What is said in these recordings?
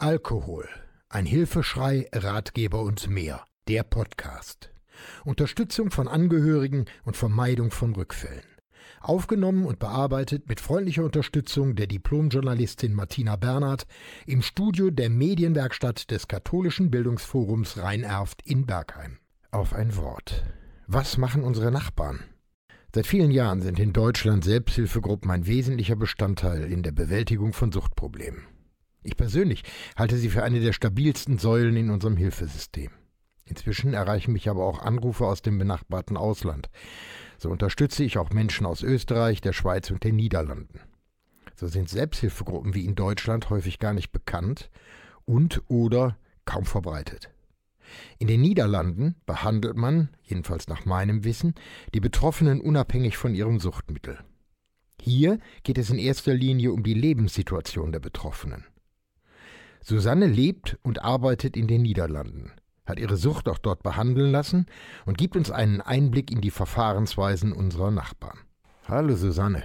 Alkohol. Ein Hilfeschrei, Ratgeber und mehr. Der Podcast. Unterstützung von Angehörigen und Vermeidung von Rückfällen. Aufgenommen und bearbeitet mit freundlicher Unterstützung der Diplomjournalistin Martina Bernhard im Studio der Medienwerkstatt des Katholischen Bildungsforums Rhein-Erft in Bergheim. Auf ein Wort. Was machen unsere Nachbarn? Seit vielen Jahren sind in Deutschland Selbsthilfegruppen ein wesentlicher Bestandteil in der Bewältigung von Suchtproblemen. Ich persönlich halte sie für eine der stabilsten Säulen in unserem Hilfesystem. Inzwischen erreichen mich aber auch Anrufe aus dem benachbarten Ausland. So unterstütze ich auch Menschen aus Österreich, der Schweiz und den Niederlanden. So sind Selbsthilfegruppen wie in Deutschland häufig gar nicht bekannt und oder kaum verbreitet. In den Niederlanden behandelt man, jedenfalls nach meinem Wissen, die Betroffenen unabhängig von ihrem Suchtmittel. Hier geht es in erster Linie um die Lebenssituation der Betroffenen. Susanne lebt und arbeitet in den Niederlanden, hat ihre Sucht auch dort behandeln lassen und gibt uns einen Einblick in die Verfahrensweisen unserer Nachbarn. Hallo Susanne,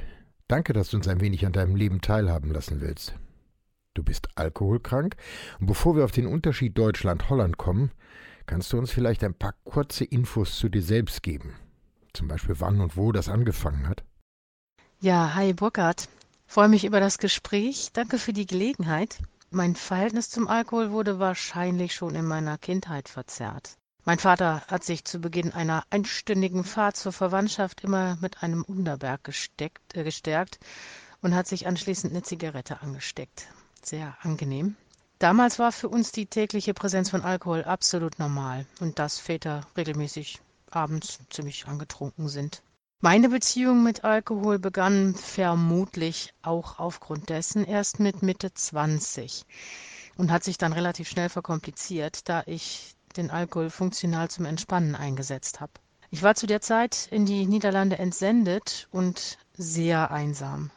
danke, dass du uns ein wenig an deinem Leben teilhaben lassen willst. Du bist alkoholkrank und bevor wir auf den Unterschied Deutschland-Holland kommen, kannst du uns vielleicht ein paar kurze Infos zu dir selbst geben. Zum Beispiel wann und wo das angefangen hat. Ja, hi Burkhard. Freue mich über das Gespräch. Danke für die Gelegenheit. Mein Verhältnis zum Alkohol wurde wahrscheinlich schon in meiner Kindheit verzerrt. Mein Vater hat sich zu Beginn einer einstündigen Fahrt zur Verwandtschaft immer mit einem Unterberg gesteckt, äh, gestärkt und hat sich anschließend eine Zigarette angesteckt. Sehr angenehm. Damals war für uns die tägliche Präsenz von Alkohol absolut normal und dass Väter regelmäßig abends ziemlich angetrunken sind. Meine Beziehung mit Alkohol begann vermutlich auch aufgrund dessen erst mit Mitte 20 und hat sich dann relativ schnell verkompliziert, da ich den Alkohol funktional zum Entspannen eingesetzt habe. Ich war zu der Zeit in die Niederlande entsendet und sehr einsam.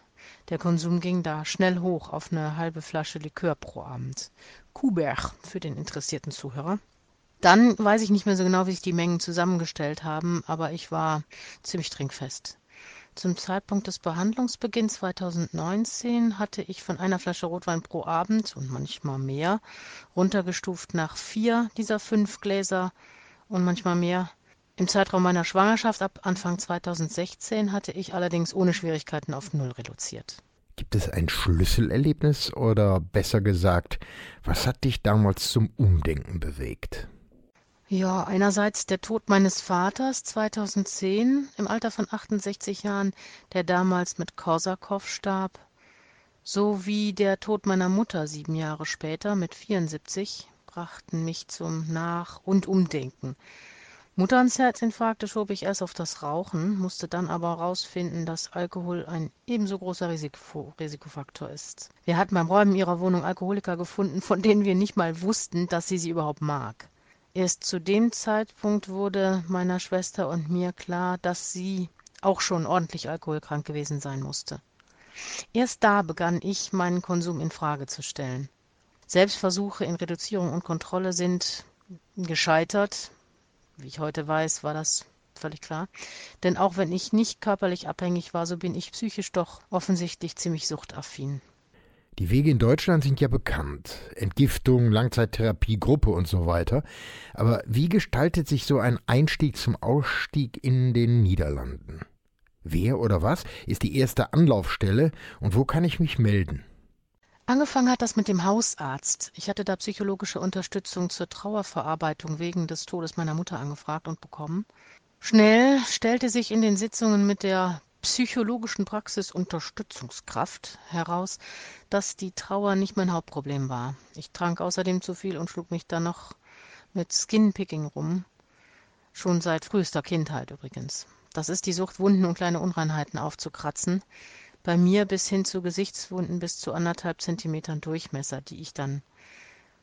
Der Konsum ging da schnell hoch auf eine halbe Flasche Likör pro Abend. Kuberg für den interessierten Zuhörer. Dann weiß ich nicht mehr so genau, wie sich die Mengen zusammengestellt haben, aber ich war ziemlich trinkfest. Zum Zeitpunkt des Behandlungsbeginns 2019 hatte ich von einer Flasche Rotwein pro Abend und manchmal mehr runtergestuft nach vier dieser fünf Gläser und manchmal mehr. Im Zeitraum meiner Schwangerschaft ab Anfang 2016 hatte ich allerdings ohne Schwierigkeiten auf Null reduziert. Gibt es ein Schlüsselerlebnis oder besser gesagt, was hat dich damals zum Umdenken bewegt? Ja, einerseits der Tod meines Vaters 2010 im Alter von 68 Jahren, der damals mit Korsakow starb, sowie der Tod meiner Mutter sieben Jahre später mit 74 brachten mich zum Nach- und Umdenken. Mutterns Herzinfarkte schob ich erst auf das Rauchen, musste dann aber herausfinden, dass Alkohol ein ebenso großer Risiko Risikofaktor ist. Wir hatten beim Räumen ihrer Wohnung Alkoholiker gefunden, von denen wir nicht mal wussten, dass sie sie überhaupt mag. Erst zu dem Zeitpunkt wurde meiner Schwester und mir klar, dass sie auch schon ordentlich alkoholkrank gewesen sein musste. Erst da begann ich, meinen Konsum in Frage zu stellen. Selbstversuche in Reduzierung und Kontrolle sind gescheitert. Wie ich heute weiß, war das völlig klar. Denn auch wenn ich nicht körperlich abhängig war, so bin ich psychisch doch offensichtlich ziemlich suchtaffin. Die Wege in Deutschland sind ja bekannt. Entgiftung, Langzeittherapie, Gruppe und so weiter. Aber wie gestaltet sich so ein Einstieg zum Ausstieg in den Niederlanden? Wer oder was ist die erste Anlaufstelle und wo kann ich mich melden? Angefangen hat das mit dem Hausarzt. Ich hatte da psychologische Unterstützung zur Trauerverarbeitung wegen des Todes meiner Mutter angefragt und bekommen. Schnell stellte sich in den Sitzungen mit der psychologischen Praxis Unterstützungskraft heraus, dass die Trauer nicht mein Hauptproblem war. Ich trank außerdem zu viel und schlug mich dann noch mit Skinpicking rum. Schon seit frühester Kindheit übrigens. Das ist die Sucht, Wunden und kleine Unreinheiten aufzukratzen. Bei mir bis hin zu Gesichtswunden bis zu anderthalb Zentimetern Durchmesser, die ich dann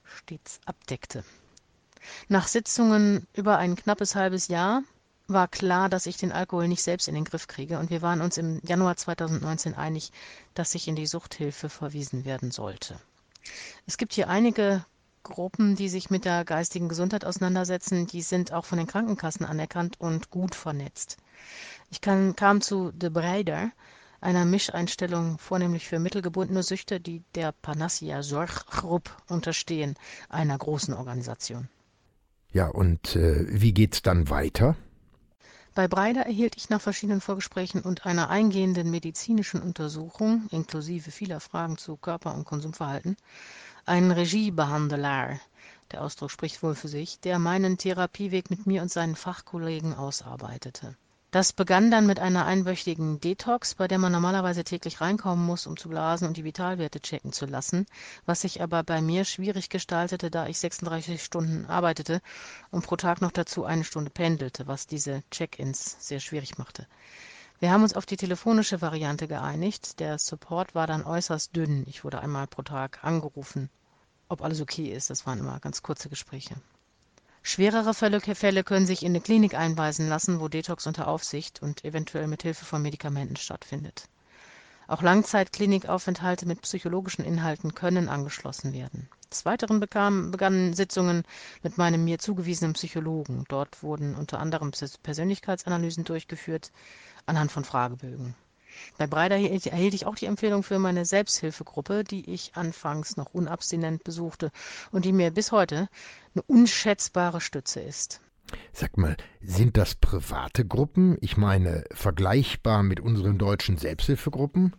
stets abdeckte. Nach Sitzungen über ein knappes halbes Jahr war klar, dass ich den Alkohol nicht selbst in den Griff kriege und wir waren uns im Januar 2019 einig, dass ich in die Suchthilfe verwiesen werden sollte. Es gibt hier einige Gruppen, die sich mit der geistigen Gesundheit auseinandersetzen, die sind auch von den Krankenkassen anerkannt und gut vernetzt. Ich kann, kam zu De Breider, einer Mischeinstellung vornehmlich für mittelgebundene Süchte, die der Panacea Sorg-Grupp unterstehen, einer großen Organisation. Ja, und äh, wie geht's dann weiter? Bei Breider erhielt ich nach verschiedenen Vorgesprächen und einer eingehenden medizinischen Untersuchung, inklusive vieler Fragen zu Körper- und Konsumverhalten, einen Regiebehandler, der Ausdruck spricht wohl für sich, der meinen Therapieweg mit mir und seinen Fachkollegen ausarbeitete. Das begann dann mit einer einwöchigen Detox, bei der man normalerweise täglich reinkommen muss, um zu blasen und die Vitalwerte checken zu lassen, was sich aber bei mir schwierig gestaltete, da ich 36 Stunden arbeitete und pro Tag noch dazu eine Stunde pendelte, was diese Check-ins sehr schwierig machte. Wir haben uns auf die telefonische Variante geeinigt. Der Support war dann äußerst dünn. Ich wurde einmal pro Tag angerufen, ob alles okay ist. Das waren immer ganz kurze Gespräche. Schwerere Fälle, können sich in eine Klinik einweisen lassen, wo Detox unter Aufsicht und eventuell mit Hilfe von Medikamenten stattfindet. Auch Langzeitklinikaufenthalte mit psychologischen Inhalten können angeschlossen werden. Des Weiteren bekam, begannen Sitzungen mit meinem mir zugewiesenen Psychologen. Dort wurden unter anderem Persönlichkeitsanalysen durchgeführt anhand von Fragebögen. Bei Breider erhielt ich auch die Empfehlung für meine Selbsthilfegruppe, die ich anfangs noch unabstinent besuchte und die mir bis heute eine unschätzbare Stütze ist. Sag mal, sind das private Gruppen? Ich meine, vergleichbar mit unseren deutschen Selbsthilfegruppen?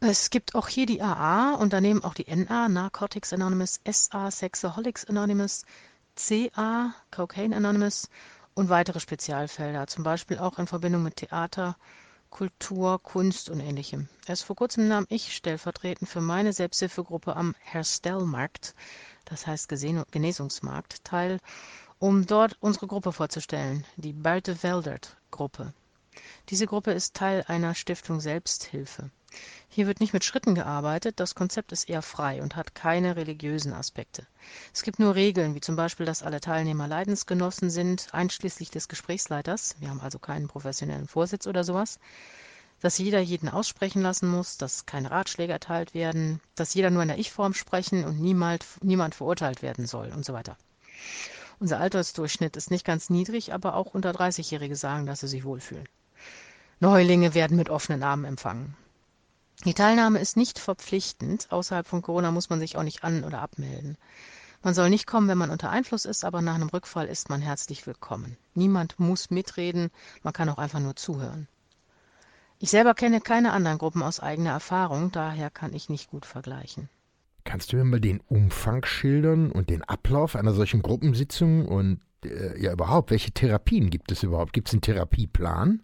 Es gibt auch hier die AA und daneben auch die NA, Narcotics Anonymous, SA, Sexaholics Anonymous, CA, Cocaine Anonymous und weitere Spezialfelder, zum Beispiel auch in Verbindung mit Theater, Kultur, Kunst und Ähnlichem. Erst vor kurzem nahm ich stellvertretend für meine Selbsthilfegruppe am Herstellmarkt, das heißt Genesungsmarkt, teil, um dort unsere Gruppe vorzustellen, die Barte Weldert Gruppe. Diese Gruppe ist Teil einer Stiftung Selbsthilfe. Hier wird nicht mit Schritten gearbeitet, das Konzept ist eher frei und hat keine religiösen Aspekte. Es gibt nur Regeln, wie zum Beispiel, dass alle Teilnehmer Leidensgenossen sind, einschließlich des Gesprächsleiters, wir haben also keinen professionellen Vorsitz oder sowas, dass jeder jeden aussprechen lassen muss, dass keine Ratschläge erteilt werden, dass jeder nur in der Ich-Form sprechen und niemand, niemand verurteilt werden soll und so weiter. Unser Altersdurchschnitt ist nicht ganz niedrig, aber auch unter 30-Jährige sagen, dass sie sich wohlfühlen. Neulinge werden mit offenen Armen empfangen. Die Teilnahme ist nicht verpflichtend. Außerhalb von Corona muss man sich auch nicht an- oder abmelden. Man soll nicht kommen, wenn man unter Einfluss ist, aber nach einem Rückfall ist man herzlich willkommen. Niemand muss mitreden, man kann auch einfach nur zuhören. Ich selber kenne keine anderen Gruppen aus eigener Erfahrung, daher kann ich nicht gut vergleichen. Kannst du mir mal den Umfang schildern und den Ablauf einer solchen Gruppensitzung und äh, ja überhaupt, welche Therapien gibt es überhaupt? Gibt es einen Therapieplan?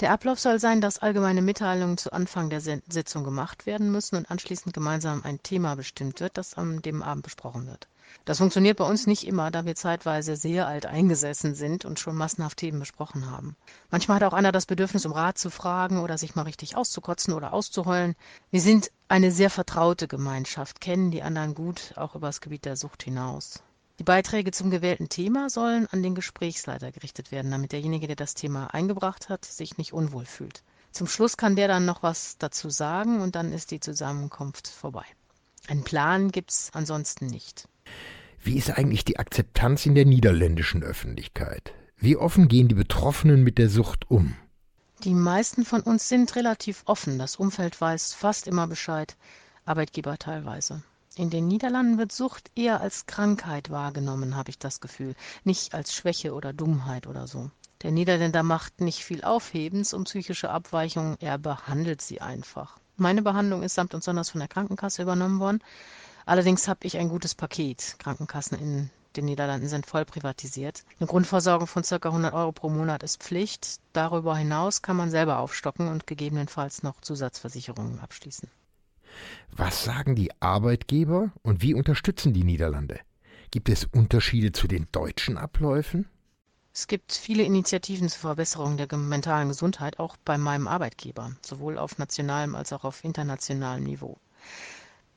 Der Ablauf soll sein, dass allgemeine Mitteilungen zu Anfang der Sitzung gemacht werden müssen und anschließend gemeinsam ein Thema bestimmt wird, das an dem Abend besprochen wird. Das funktioniert bei uns nicht immer, da wir zeitweise sehr alt eingesessen sind und schon massenhaft Themen besprochen haben. Manchmal hat auch einer das Bedürfnis, um Rat zu fragen oder sich mal richtig auszukotzen oder auszuheulen. Wir sind eine sehr vertraute Gemeinschaft, kennen die anderen gut, auch über das Gebiet der Sucht hinaus. Die Beiträge zum gewählten Thema sollen an den Gesprächsleiter gerichtet werden, damit derjenige, der das Thema eingebracht hat, sich nicht unwohl fühlt. Zum Schluss kann der dann noch was dazu sagen und dann ist die Zusammenkunft vorbei. Einen Plan gibt es ansonsten nicht. Wie ist eigentlich die Akzeptanz in der niederländischen Öffentlichkeit? Wie offen gehen die Betroffenen mit der Sucht um? Die meisten von uns sind relativ offen. Das Umfeld weiß fast immer Bescheid, Arbeitgeber teilweise. In den Niederlanden wird Sucht eher als Krankheit wahrgenommen, habe ich das Gefühl, nicht als Schwäche oder Dummheit oder so. Der Niederländer macht nicht viel Aufhebens um psychische Abweichungen, er behandelt sie einfach. Meine Behandlung ist samt und sonders von der Krankenkasse übernommen worden. Allerdings habe ich ein gutes Paket. Krankenkassen in den Niederlanden sind voll privatisiert. Eine Grundversorgung von ca. 100 Euro pro Monat ist Pflicht. Darüber hinaus kann man selber aufstocken und gegebenenfalls noch Zusatzversicherungen abschließen. Was sagen die Arbeitgeber und wie unterstützen die Niederlande? Gibt es Unterschiede zu den deutschen Abläufen? Es gibt viele Initiativen zur Verbesserung der mentalen Gesundheit, auch bei meinem Arbeitgeber, sowohl auf nationalem als auch auf internationalem Niveau.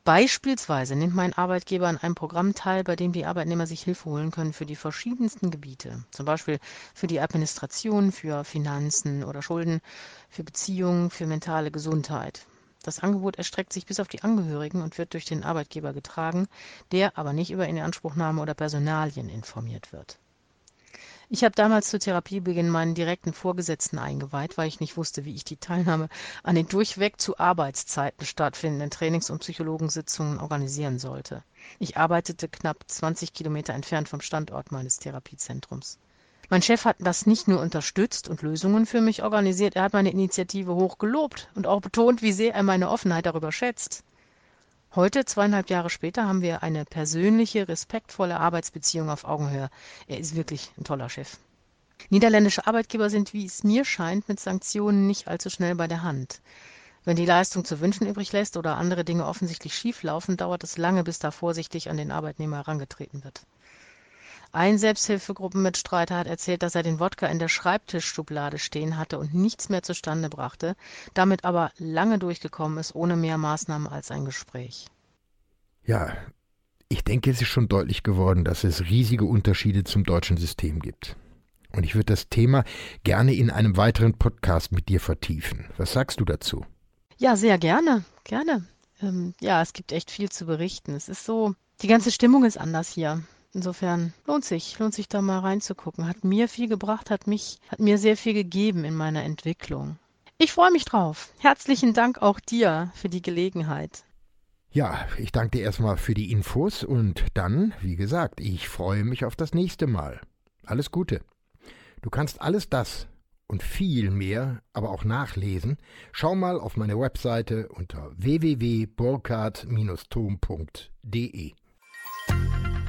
Beispielsweise nimmt mein Arbeitgeber an einem Programm teil, bei dem die Arbeitnehmer sich Hilfe holen können für die verschiedensten Gebiete, zum Beispiel für die Administration, für Finanzen oder Schulden, für Beziehungen, für mentale Gesundheit. Das Angebot erstreckt sich bis auf die Angehörigen und wird durch den Arbeitgeber getragen, der aber nicht über Inanspruchnahme oder Personalien informiert wird. Ich habe damals zu Therapiebeginn meinen direkten Vorgesetzten eingeweiht, weil ich nicht wusste, wie ich die Teilnahme an den durchweg zu Arbeitszeiten stattfindenden Trainings- und Psychologensitzungen organisieren sollte. Ich arbeitete knapp 20 Kilometer entfernt vom Standort meines Therapiezentrums. Mein Chef hat das nicht nur unterstützt und Lösungen für mich organisiert, er hat meine Initiative hoch gelobt und auch betont, wie sehr er meine Offenheit darüber schätzt. Heute, zweieinhalb Jahre später, haben wir eine persönliche, respektvolle Arbeitsbeziehung auf Augenhöhe. Er ist wirklich ein toller Chef. Niederländische Arbeitgeber sind, wie es mir scheint, mit Sanktionen nicht allzu schnell bei der Hand. Wenn die Leistung zu wünschen übrig lässt oder andere Dinge offensichtlich schief laufen, dauert es lange, bis da vorsichtig an den Arbeitnehmer herangetreten wird. Ein Selbsthilfegruppenmitstreiter hat erzählt, dass er den Wodka in der Schreibtischschublade stehen hatte und nichts mehr zustande brachte, damit aber lange durchgekommen ist, ohne mehr Maßnahmen als ein Gespräch. Ja, ich denke, es ist schon deutlich geworden, dass es riesige Unterschiede zum deutschen System gibt. Und ich würde das Thema gerne in einem weiteren Podcast mit dir vertiefen. Was sagst du dazu? Ja, sehr gerne, gerne. Ähm, ja, es gibt echt viel zu berichten. Es ist so, die ganze Stimmung ist anders hier. Insofern lohnt sich, lohnt sich da mal reinzugucken. Hat mir viel gebracht, hat mich, hat mir sehr viel gegeben in meiner Entwicklung. Ich freue mich drauf. Herzlichen Dank auch dir für die Gelegenheit. Ja, ich danke dir erstmal für die Infos und dann, wie gesagt, ich freue mich auf das nächste Mal. Alles Gute. Du kannst alles das und viel mehr aber auch nachlesen. Schau mal auf meine Webseite unter www.burkhard-tom.de.